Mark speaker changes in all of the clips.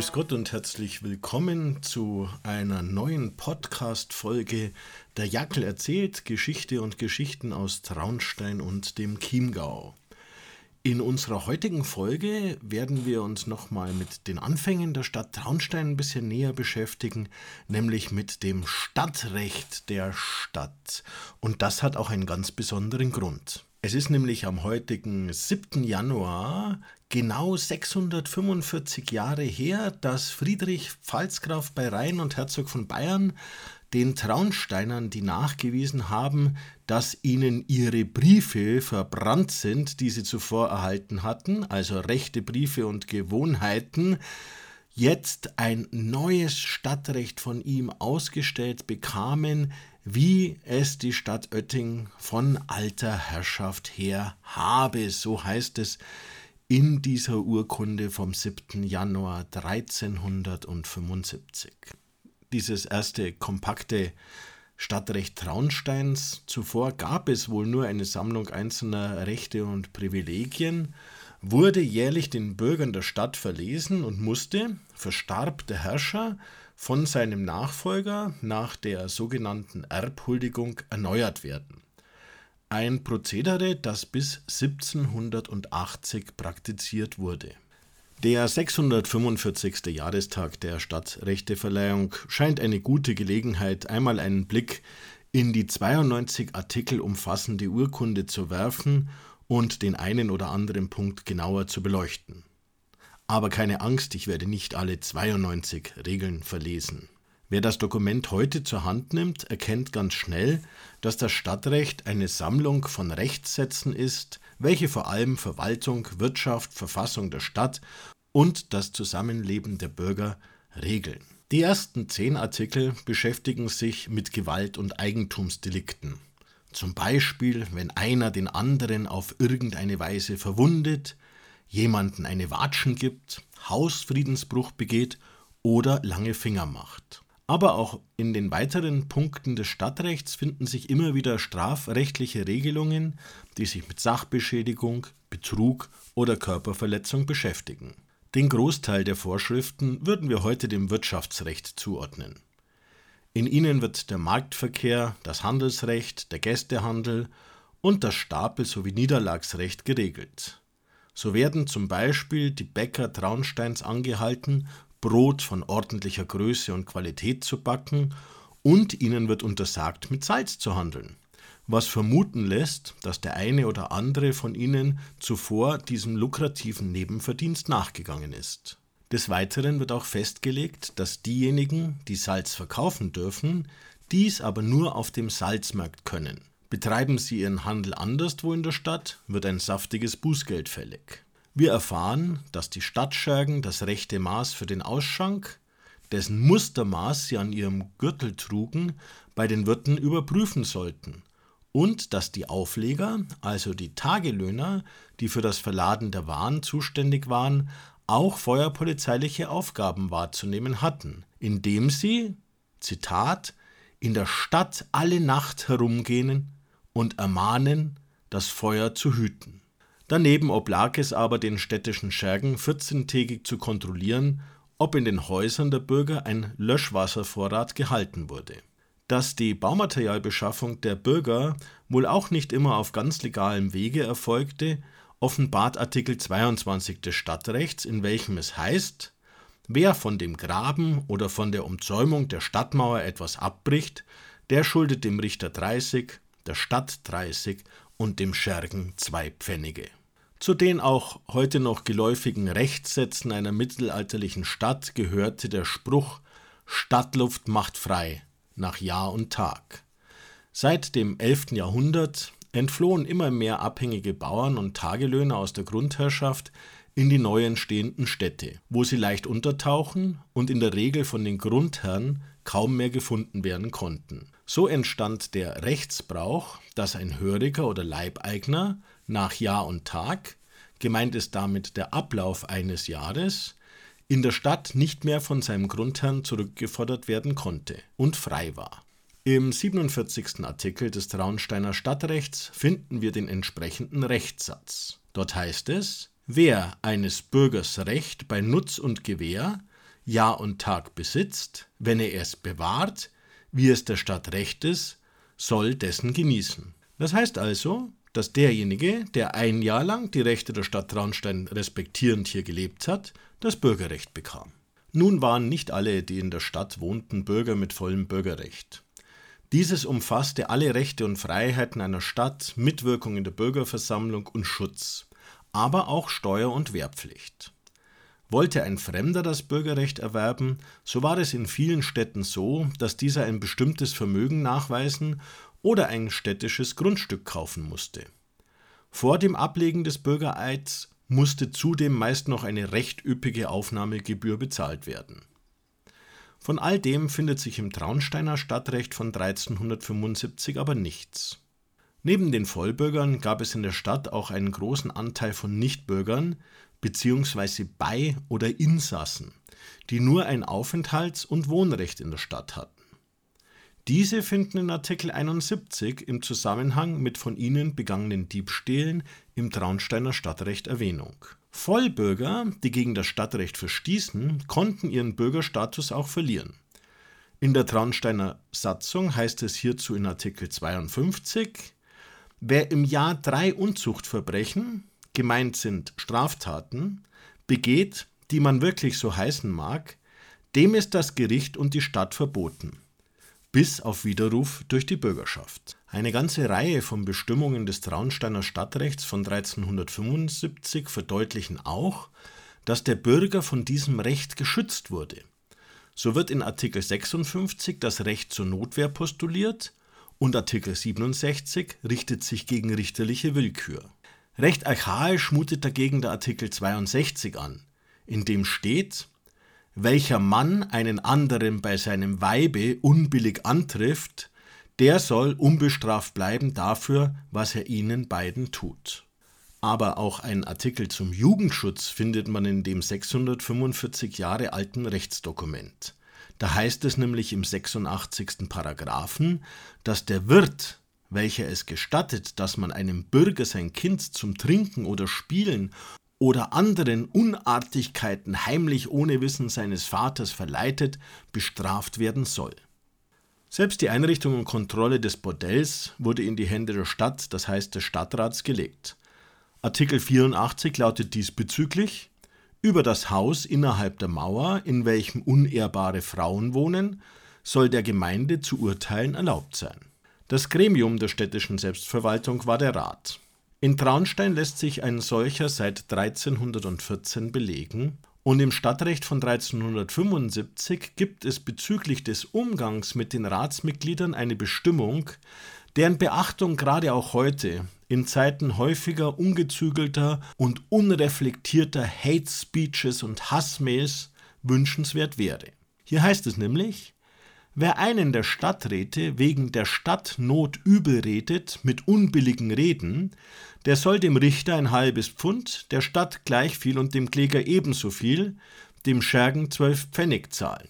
Speaker 1: Grüß Gott und herzlich willkommen zu einer neuen Podcast-Folge Der Jackel erzählt Geschichte und Geschichten aus Traunstein und dem Chiemgau. In unserer heutigen Folge werden wir uns nochmal mit den Anfängen der Stadt Traunstein ein bisschen näher beschäftigen, nämlich mit dem Stadtrecht der Stadt. Und das hat auch einen ganz besonderen Grund. Es ist nämlich am heutigen 7. Januar genau 645 Jahre her, dass Friedrich Pfalzgraf bei Rhein und Herzog von Bayern den Traunsteinern, die nachgewiesen haben, dass ihnen ihre Briefe verbrannt sind, die sie zuvor erhalten hatten, also rechte Briefe und Gewohnheiten, jetzt ein neues Stadtrecht von ihm ausgestellt bekamen, wie es die Stadt Oetting von alter Herrschaft her habe. So heißt es in dieser Urkunde vom 7. Januar 1375 dieses erste kompakte Stadtrecht Traunsteins. Zuvor gab es wohl nur eine Sammlung einzelner Rechte und Privilegien, wurde jährlich den Bürgern der Stadt verlesen und musste, verstarb der Herrscher, von seinem Nachfolger nach der sogenannten Erbhuldigung erneuert werden. Ein Prozedere, das bis 1780 praktiziert wurde. Der 645. Jahrestag der Stadtrechteverleihung scheint eine gute Gelegenheit, einmal einen Blick in die 92 Artikel umfassende Urkunde zu werfen und den einen oder anderen Punkt genauer zu beleuchten. Aber keine Angst, ich werde nicht alle 92 Regeln verlesen. Wer das Dokument heute zur Hand nimmt, erkennt ganz schnell, dass das Stadtrecht eine Sammlung von Rechtssätzen ist, welche vor allem Verwaltung, Wirtschaft, Verfassung der Stadt und das Zusammenleben der Bürger regeln. Die ersten zehn Artikel beschäftigen sich mit Gewalt- und Eigentumsdelikten. Zum Beispiel, wenn einer den anderen auf irgendeine Weise verwundet, jemanden eine Watschen gibt, Hausfriedensbruch begeht oder lange Finger macht. Aber auch in den weiteren Punkten des Stadtrechts finden sich immer wieder strafrechtliche Regelungen, die sich mit Sachbeschädigung, Betrug oder Körperverletzung beschäftigen. Den Großteil der Vorschriften würden wir heute dem Wirtschaftsrecht zuordnen. In ihnen wird der Marktverkehr, das Handelsrecht, der Gästehandel und das Stapel- sowie Niederlagsrecht geregelt. So werden zum Beispiel die Bäcker Traunsteins angehalten, Brot von ordentlicher Größe und Qualität zu backen, und ihnen wird untersagt, mit Salz zu handeln, was vermuten lässt, dass der eine oder andere von ihnen zuvor diesem lukrativen Nebenverdienst nachgegangen ist. Des Weiteren wird auch festgelegt, dass diejenigen, die Salz verkaufen dürfen, dies aber nur auf dem Salzmarkt können. Betreiben sie ihren Handel anderswo in der Stadt, wird ein saftiges Bußgeld fällig. Wir erfahren, dass die Stadtschergen das rechte Maß für den Ausschank, dessen Mustermaß sie an ihrem Gürtel trugen, bei den Wirten überprüfen sollten und dass die Aufleger, also die Tagelöhner, die für das Verladen der Waren zuständig waren, auch feuerpolizeiliche Aufgaben wahrzunehmen hatten, indem sie, Zitat, in der Stadt alle Nacht herumgehen und ermahnen, das Feuer zu hüten. Daneben oblag es aber den städtischen Schergen, 14-tägig zu kontrollieren, ob in den Häusern der Bürger ein Löschwasservorrat gehalten wurde. Dass die Baumaterialbeschaffung der Bürger wohl auch nicht immer auf ganz legalem Wege erfolgte, offenbart Artikel 22 des Stadtrechts, in welchem es heißt, wer von dem Graben oder von der Umzäumung der Stadtmauer etwas abbricht, der schuldet dem Richter 30, der Stadt 30 und dem Schergen zwei Pfennige. Zu den auch heute noch geläufigen Rechtssätzen einer mittelalterlichen Stadt gehörte der Spruch Stadtluft macht frei nach Jahr und Tag. Seit dem 11. Jahrhundert entflohen immer mehr abhängige Bauern und Tagelöhner aus der Grundherrschaft in die neu entstehenden Städte, wo sie leicht untertauchen und in der Regel von den Grundherren kaum mehr gefunden werden konnten. So entstand der Rechtsbrauch, dass ein Höriger oder Leibeigner nach Jahr und Tag, gemeint ist damit der Ablauf eines Jahres, in der Stadt nicht mehr von seinem Grundherrn zurückgefordert werden konnte und frei war. Im 47. Artikel des Traunsteiner Stadtrechts finden wir den entsprechenden Rechtssatz. Dort heißt es, wer eines Bürgers Recht bei Nutz und Gewähr Jahr und Tag besitzt, wenn er es bewahrt, wie es der Stadt recht ist, soll dessen genießen. Das heißt also, dass derjenige, der ein Jahr lang die Rechte der Stadt Traunstein respektierend hier gelebt hat, das Bürgerrecht bekam. Nun waren nicht alle, die in der Stadt wohnten, Bürger mit vollem Bürgerrecht. Dieses umfasste alle Rechte und Freiheiten einer Stadt, Mitwirkung in der Bürgerversammlung und Schutz, aber auch Steuer- und Wehrpflicht. Wollte ein Fremder das Bürgerrecht erwerben, so war es in vielen Städten so, dass dieser ein bestimmtes Vermögen nachweisen oder ein städtisches Grundstück kaufen musste. Vor dem Ablegen des Bürgereids musste zudem meist noch eine recht üppige Aufnahmegebühr bezahlt werden. Von all dem findet sich im Traunsteiner Stadtrecht von 1375 aber nichts. Neben den Vollbürgern gab es in der Stadt auch einen großen Anteil von Nichtbürgern bzw. Bei- oder Insassen, die nur ein Aufenthalts- und Wohnrecht in der Stadt hatten. Diese finden in Artikel 71 im Zusammenhang mit von ihnen begangenen Diebstählen im Traunsteiner Stadtrecht Erwähnung. Vollbürger, die gegen das Stadtrecht verstießen, konnten ihren Bürgerstatus auch verlieren. In der Traunsteiner Satzung heißt es hierzu in Artikel 52, wer im Jahr drei Unzuchtverbrechen, gemeint sind Straftaten, begeht, die man wirklich so heißen mag, dem ist das Gericht und die Stadt verboten bis auf Widerruf durch die Bürgerschaft. Eine ganze Reihe von Bestimmungen des Traunsteiner Stadtrechts von 1375 verdeutlichen auch, dass der Bürger von diesem Recht geschützt wurde. So wird in Artikel 56 das Recht zur Notwehr postuliert und Artikel 67 richtet sich gegen richterliche Willkür. Recht archaisch mutet dagegen der Artikel 62 an, in dem steht, welcher Mann einen anderen bei seinem Weibe unbillig antrifft, der soll unbestraft bleiben dafür, was er ihnen beiden tut. Aber auch ein Artikel zum Jugendschutz findet man in dem 645 Jahre alten Rechtsdokument. Da heißt es nämlich im 86. Paragraphen, dass der Wirt, welcher es gestattet, dass man einem Bürger sein Kind zum Trinken oder Spielen oder anderen Unartigkeiten heimlich ohne Wissen seines Vaters verleitet, bestraft werden soll. Selbst die Einrichtung und Kontrolle des Bordells wurde in die Hände der Stadt, das heißt des Stadtrats, gelegt. Artikel 84 lautet diesbezüglich Über das Haus innerhalb der Mauer, in welchem unehrbare Frauen wohnen, soll der Gemeinde zu urteilen erlaubt sein. Das Gremium der städtischen Selbstverwaltung war der Rat. In Traunstein lässt sich ein solcher seit 1314 belegen und im Stadtrecht von 1375 gibt es bezüglich des Umgangs mit den Ratsmitgliedern eine Bestimmung, deren Beachtung gerade auch heute in Zeiten häufiger ungezügelter und unreflektierter Hate Speeches und Hassmails wünschenswert wäre. Hier heißt es nämlich, Wer einen der Stadträte wegen der Stadtnot übel redet mit unbilligen Reden, der soll dem Richter ein halbes Pfund, der Stadt gleich viel und dem Kläger ebenso viel, dem Schergen zwölf Pfennig zahlen.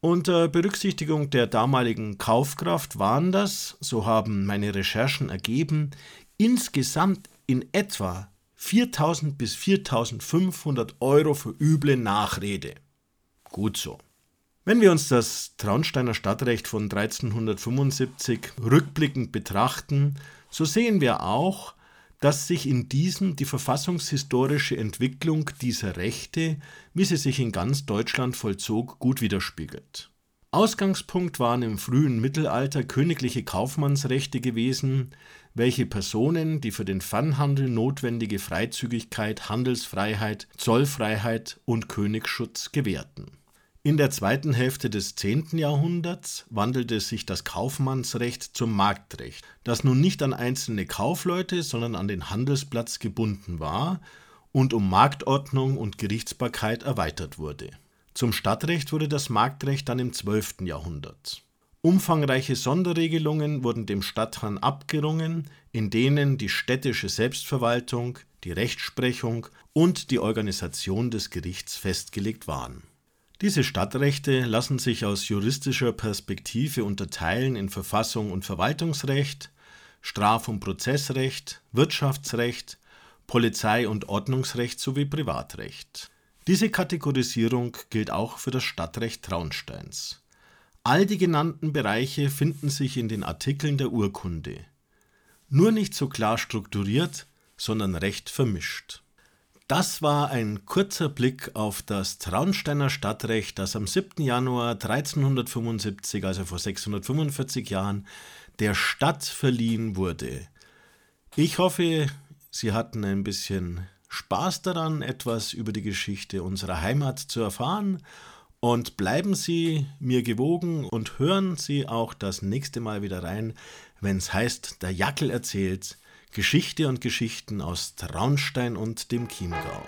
Speaker 1: Unter Berücksichtigung der damaligen Kaufkraft waren das, so haben meine Recherchen ergeben, insgesamt in etwa 4000 bis 4500 Euro für üble Nachrede. Gut so. Wenn wir uns das Traunsteiner Stadtrecht von 1375 rückblickend betrachten, so sehen wir auch, dass sich in diesem die verfassungshistorische Entwicklung dieser Rechte, wie sie sich in ganz Deutschland vollzog, gut widerspiegelt. Ausgangspunkt waren im frühen Mittelalter königliche Kaufmannsrechte gewesen, welche Personen die für den Fernhandel notwendige Freizügigkeit, Handelsfreiheit, Zollfreiheit und Königsschutz gewährten. In der zweiten Hälfte des 10. Jahrhunderts wandelte sich das Kaufmannsrecht zum Marktrecht, das nun nicht an einzelne Kaufleute, sondern an den Handelsplatz gebunden war und um Marktordnung und Gerichtsbarkeit erweitert wurde. Zum Stadtrecht wurde das Marktrecht dann im 12. Jahrhundert. Umfangreiche Sonderregelungen wurden dem Stadtherrn abgerungen, in denen die städtische Selbstverwaltung, die Rechtsprechung und die Organisation des Gerichts festgelegt waren diese Stadtrechte lassen sich aus juristischer Perspektive unterteilen in Verfassung und Verwaltungsrecht, Straf- und Prozessrecht, Wirtschaftsrecht, Polizei- und Ordnungsrecht sowie Privatrecht. Diese Kategorisierung gilt auch für das Stadtrecht Traunsteins. All die genannten Bereiche finden sich in den Artikeln der Urkunde. Nur nicht so klar strukturiert, sondern recht vermischt. Das war ein kurzer Blick auf das Traunsteiner Stadtrecht, das am 7. Januar 1375, also vor 645 Jahren, der Stadt verliehen wurde. Ich hoffe, Sie hatten ein bisschen Spaß daran, etwas über die Geschichte unserer Heimat zu erfahren und bleiben Sie mir gewogen und hören Sie auch das nächste Mal wieder rein, wenn es heißt, der Jackel erzählt Geschichte und Geschichten aus Traunstein und dem Chiemgau.